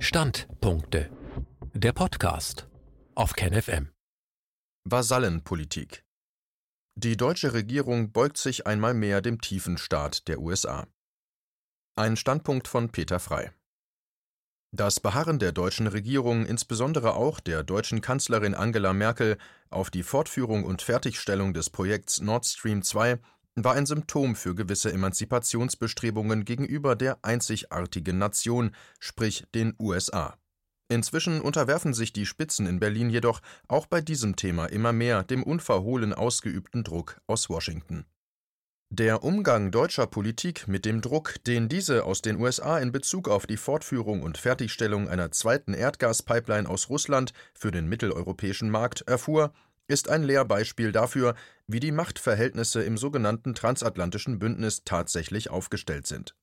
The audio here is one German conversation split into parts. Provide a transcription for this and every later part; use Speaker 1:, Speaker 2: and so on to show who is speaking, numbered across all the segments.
Speaker 1: Standpunkte. Der Podcast auf KenFM.
Speaker 2: Vasallenpolitik. Die deutsche Regierung beugt sich einmal mehr dem tiefen Staat der USA. Ein Standpunkt von Peter Frei. Das Beharren der deutschen Regierung, insbesondere auch der deutschen Kanzlerin Angela Merkel, auf die Fortführung und Fertigstellung des Projekts Nord Stream 2 war ein Symptom für gewisse Emanzipationsbestrebungen gegenüber der einzigartigen Nation, sprich den USA. Inzwischen unterwerfen sich die Spitzen in Berlin jedoch auch bei diesem Thema immer mehr dem unverhohlen ausgeübten Druck aus Washington. Der Umgang deutscher Politik mit dem Druck, den diese aus den USA in Bezug auf die Fortführung und Fertigstellung einer zweiten Erdgaspipeline aus Russland für den mitteleuropäischen Markt erfuhr, ist ein Lehrbeispiel dafür, wie die Machtverhältnisse im sogenannten transatlantischen Bündnis tatsächlich aufgestellt sind.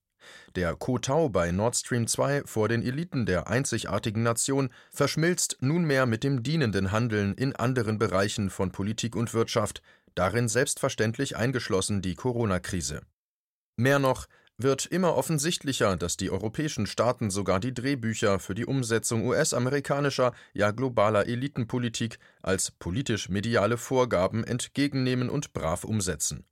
Speaker 2: Der Kotau bei Nord Stream 2 vor den Eliten der einzigartigen Nation verschmilzt nunmehr mit dem dienenden Handeln in anderen Bereichen von Politik und Wirtschaft, darin selbstverständlich eingeschlossen die Corona-Krise. Mehr noch, wird immer offensichtlicher, dass die europäischen Staaten sogar die Drehbücher für die Umsetzung US-amerikanischer, ja globaler Elitenpolitik als politisch-mediale Vorgaben entgegennehmen und brav umsetzen.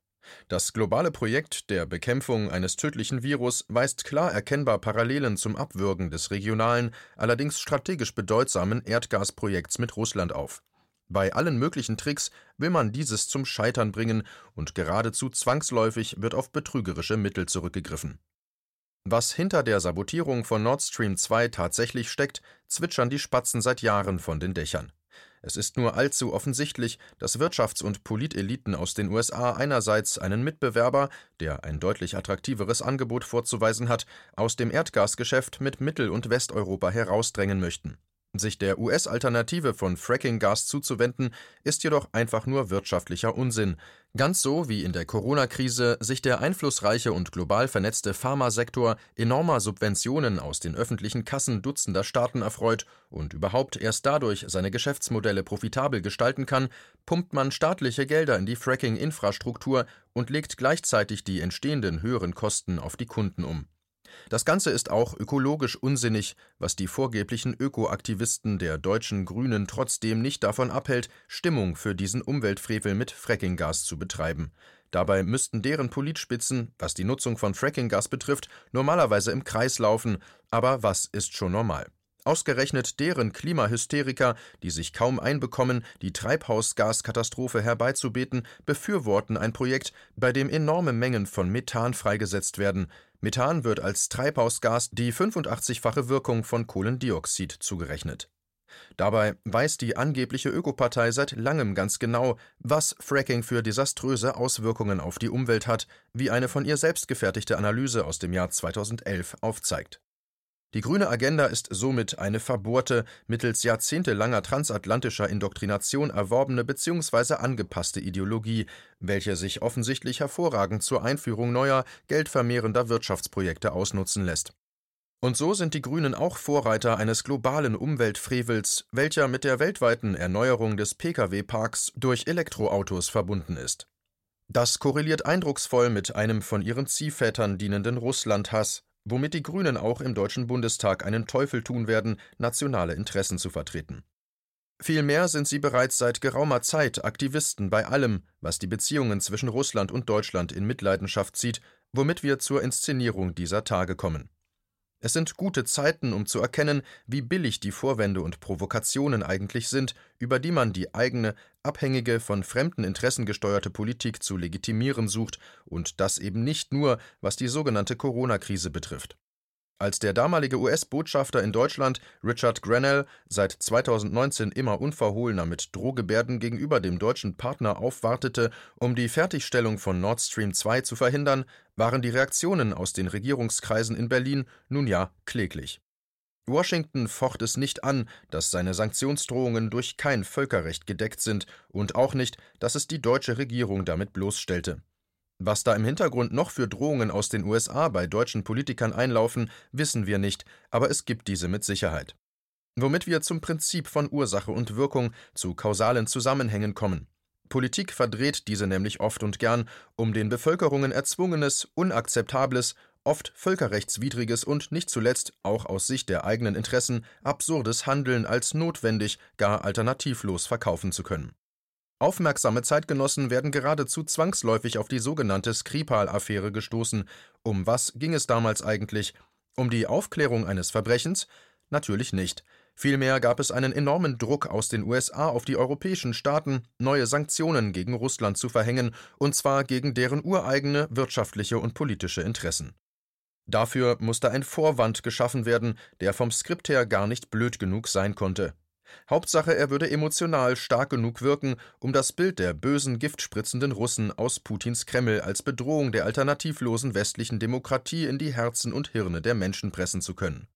Speaker 2: Das globale Projekt der Bekämpfung eines tödlichen Virus weist klar erkennbar Parallelen zum Abwürgen des regionalen, allerdings strategisch bedeutsamen Erdgasprojekts mit Russland auf. Bei allen möglichen Tricks will man dieses zum Scheitern bringen und geradezu zwangsläufig wird auf betrügerische Mittel zurückgegriffen. Was hinter der Sabotierung von Nord Stream 2 tatsächlich steckt, zwitschern die Spatzen seit Jahren von den Dächern. Es ist nur allzu offensichtlich, dass Wirtschafts- und Politeliten aus den USA einerseits einen Mitbewerber, der ein deutlich attraktiveres Angebot vorzuweisen hat, aus dem Erdgasgeschäft mit Mittel- und Westeuropa herausdrängen möchten. Sich der US-Alternative von Fracking-Gas zuzuwenden, ist jedoch einfach nur wirtschaftlicher Unsinn. Ganz so wie in der Corona-Krise sich der einflussreiche und global vernetzte Pharmasektor enormer Subventionen aus den öffentlichen Kassen dutzender Staaten erfreut und überhaupt erst dadurch seine Geschäftsmodelle profitabel gestalten kann, pumpt man staatliche Gelder in die Fracking-Infrastruktur und legt gleichzeitig die entstehenden höheren Kosten auf die Kunden um. Das Ganze ist auch ökologisch unsinnig, was die vorgeblichen Ökoaktivisten der deutschen Grünen trotzdem nicht davon abhält, Stimmung für diesen Umweltfrevel mit Frackinggas zu betreiben. Dabei müssten deren Politspitzen, was die Nutzung von Frackinggas betrifft, normalerweise im Kreis laufen, aber was ist schon normal? Ausgerechnet deren Klimahysteriker, die sich kaum einbekommen, die Treibhausgaskatastrophe herbeizubeten, befürworten ein Projekt, bei dem enorme Mengen von Methan freigesetzt werden. Methan wird als Treibhausgas die 85-fache Wirkung von Kohlendioxid zugerechnet. Dabei weiß die angebliche Ökopartei seit langem ganz genau, was Fracking für desaströse Auswirkungen auf die Umwelt hat, wie eine von ihr selbst gefertigte Analyse aus dem Jahr 2011 aufzeigt. Die grüne Agenda ist somit eine verbohrte, mittels jahrzehntelanger transatlantischer Indoktrination erworbene bzw. angepasste Ideologie, welche sich offensichtlich hervorragend zur Einführung neuer, geldvermehrender Wirtschaftsprojekte ausnutzen lässt. Und so sind die Grünen auch Vorreiter eines globalen Umweltfrevels, welcher mit der weltweiten Erneuerung des Pkw-Parks durch Elektroautos verbunden ist. Das korreliert eindrucksvoll mit einem von ihren Ziehvätern dienenden Russlandhass, womit die Grünen auch im Deutschen Bundestag einen Teufel tun werden, nationale Interessen zu vertreten. Vielmehr sind sie bereits seit geraumer Zeit Aktivisten bei allem, was die Beziehungen zwischen Russland und Deutschland in Mitleidenschaft zieht, womit wir zur Inszenierung dieser Tage kommen. Es sind gute Zeiten, um zu erkennen, wie billig die Vorwände und Provokationen eigentlich sind, über die man die eigene, abhängige, von fremden Interessen gesteuerte Politik zu legitimieren sucht, und das eben nicht nur, was die sogenannte Corona-Krise betrifft. Als der damalige US-Botschafter in Deutschland, Richard Grenell, seit 2019 immer unverhohlener mit Drohgebärden gegenüber dem deutschen Partner aufwartete, um die Fertigstellung von Nord Stream 2 zu verhindern, waren die Reaktionen aus den Regierungskreisen in Berlin nun ja kläglich. Washington focht es nicht an, dass seine Sanktionsdrohungen durch kein Völkerrecht gedeckt sind und auch nicht, dass es die deutsche Regierung damit bloßstellte. Was da im Hintergrund noch für Drohungen aus den USA bei deutschen Politikern einlaufen, wissen wir nicht, aber es gibt diese mit Sicherheit. Womit wir zum Prinzip von Ursache und Wirkung zu kausalen Zusammenhängen kommen. Politik verdreht diese nämlich oft und gern, um den Bevölkerungen erzwungenes, unakzeptables oft völkerrechtswidriges und nicht zuletzt auch aus Sicht der eigenen Interessen absurdes Handeln als notwendig, gar alternativlos verkaufen zu können. Aufmerksame Zeitgenossen werden geradezu zwangsläufig auf die sogenannte Skripal-Affäre gestoßen. Um was ging es damals eigentlich? Um die Aufklärung eines Verbrechens? Natürlich nicht. Vielmehr gab es einen enormen Druck aus den USA auf die europäischen Staaten, neue Sanktionen gegen Russland zu verhängen, und zwar gegen deren ureigene wirtschaftliche und politische Interessen. Dafür musste ein Vorwand geschaffen werden, der vom Skript her gar nicht blöd genug sein konnte. Hauptsache, er würde emotional stark genug wirken, um das Bild der bösen, giftspritzenden Russen aus Putins Kreml als Bedrohung der alternativlosen westlichen Demokratie in die Herzen und Hirne der Menschen pressen zu können.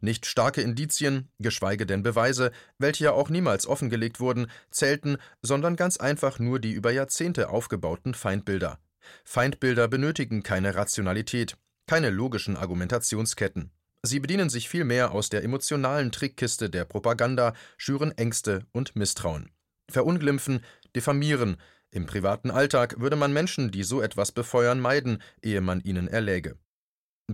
Speaker 2: Nicht starke Indizien, geschweige denn Beweise, welche ja auch niemals offengelegt wurden, zählten, sondern ganz einfach nur die über Jahrzehnte aufgebauten Feindbilder. Feindbilder benötigen keine Rationalität, keine logischen Argumentationsketten. Sie bedienen sich vielmehr aus der emotionalen Trickkiste der Propaganda, schüren Ängste und Misstrauen. Verunglimpfen, diffamieren. Im privaten Alltag würde man Menschen, die so etwas befeuern, meiden, ehe man ihnen erläge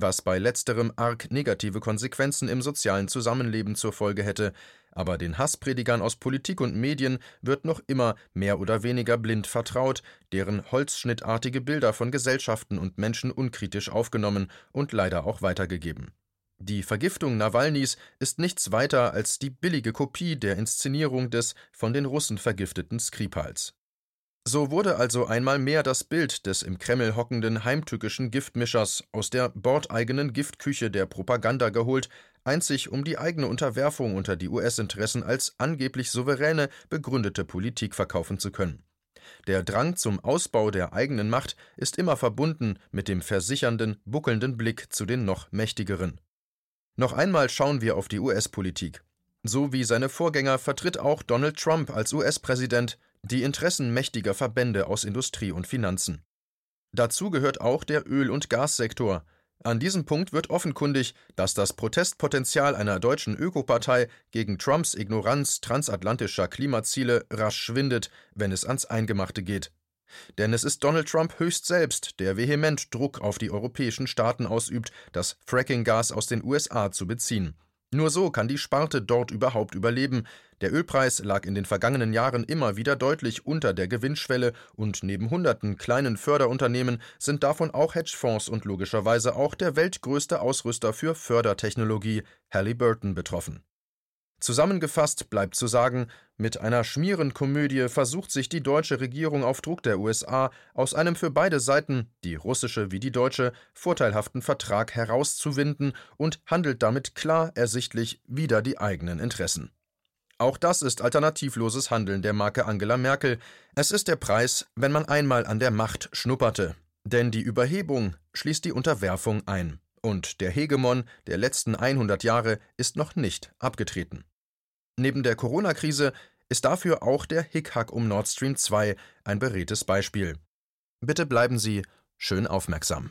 Speaker 2: was bei letzterem arg negative Konsequenzen im sozialen Zusammenleben zur Folge hätte, aber den Hasspredigern aus Politik und Medien wird noch immer mehr oder weniger blind vertraut, deren holzschnittartige Bilder von Gesellschaften und Menschen unkritisch aufgenommen und leider auch weitergegeben. Die Vergiftung Nawalnys ist nichts weiter als die billige Kopie der Inszenierung des von den Russen vergifteten Skripals. So wurde also einmal mehr das Bild des im Kreml hockenden heimtückischen Giftmischers aus der bordeigenen Giftküche der Propaganda geholt, einzig um die eigene Unterwerfung unter die US-Interessen als angeblich souveräne, begründete Politik verkaufen zu können. Der Drang zum Ausbau der eigenen Macht ist immer verbunden mit dem versichernden, buckelnden Blick zu den noch mächtigeren. Noch einmal schauen wir auf die US-Politik. So wie seine Vorgänger vertritt auch Donald Trump als US-Präsident die Interessen mächtiger Verbände aus Industrie und Finanzen. Dazu gehört auch der Öl- und Gassektor. An diesem Punkt wird offenkundig, dass das Protestpotenzial einer deutschen Ökopartei gegen Trumps Ignoranz transatlantischer Klimaziele rasch schwindet, wenn es ans Eingemachte geht. Denn es ist Donald Trump höchst selbst, der vehement Druck auf die europäischen Staaten ausübt, das Fracking-Gas aus den USA zu beziehen. Nur so kann die Sparte dort überhaupt überleben. Der Ölpreis lag in den vergangenen Jahren immer wieder deutlich unter der Gewinnschwelle und neben hunderten kleinen Förderunternehmen sind davon auch Hedgefonds und logischerweise auch der weltgrößte Ausrüster für Fördertechnologie Halliburton betroffen. Zusammengefasst bleibt zu sagen, mit einer Schmierenkomödie versucht sich die deutsche Regierung auf Druck der USA aus einem für beide Seiten, die russische wie die deutsche, vorteilhaften Vertrag herauszuwinden und handelt damit klar ersichtlich wider die eigenen Interessen. Auch das ist alternativloses Handeln der Marke Angela Merkel. Es ist der Preis, wenn man einmal an der Macht schnupperte. Denn die Überhebung schließt die Unterwerfung ein. Und der Hegemon der letzten 100 Jahre ist noch nicht abgetreten. Neben der Corona-Krise ist dafür auch der Hickhack um Nord Stream 2 ein beredtes Beispiel. Bitte bleiben Sie schön aufmerksam.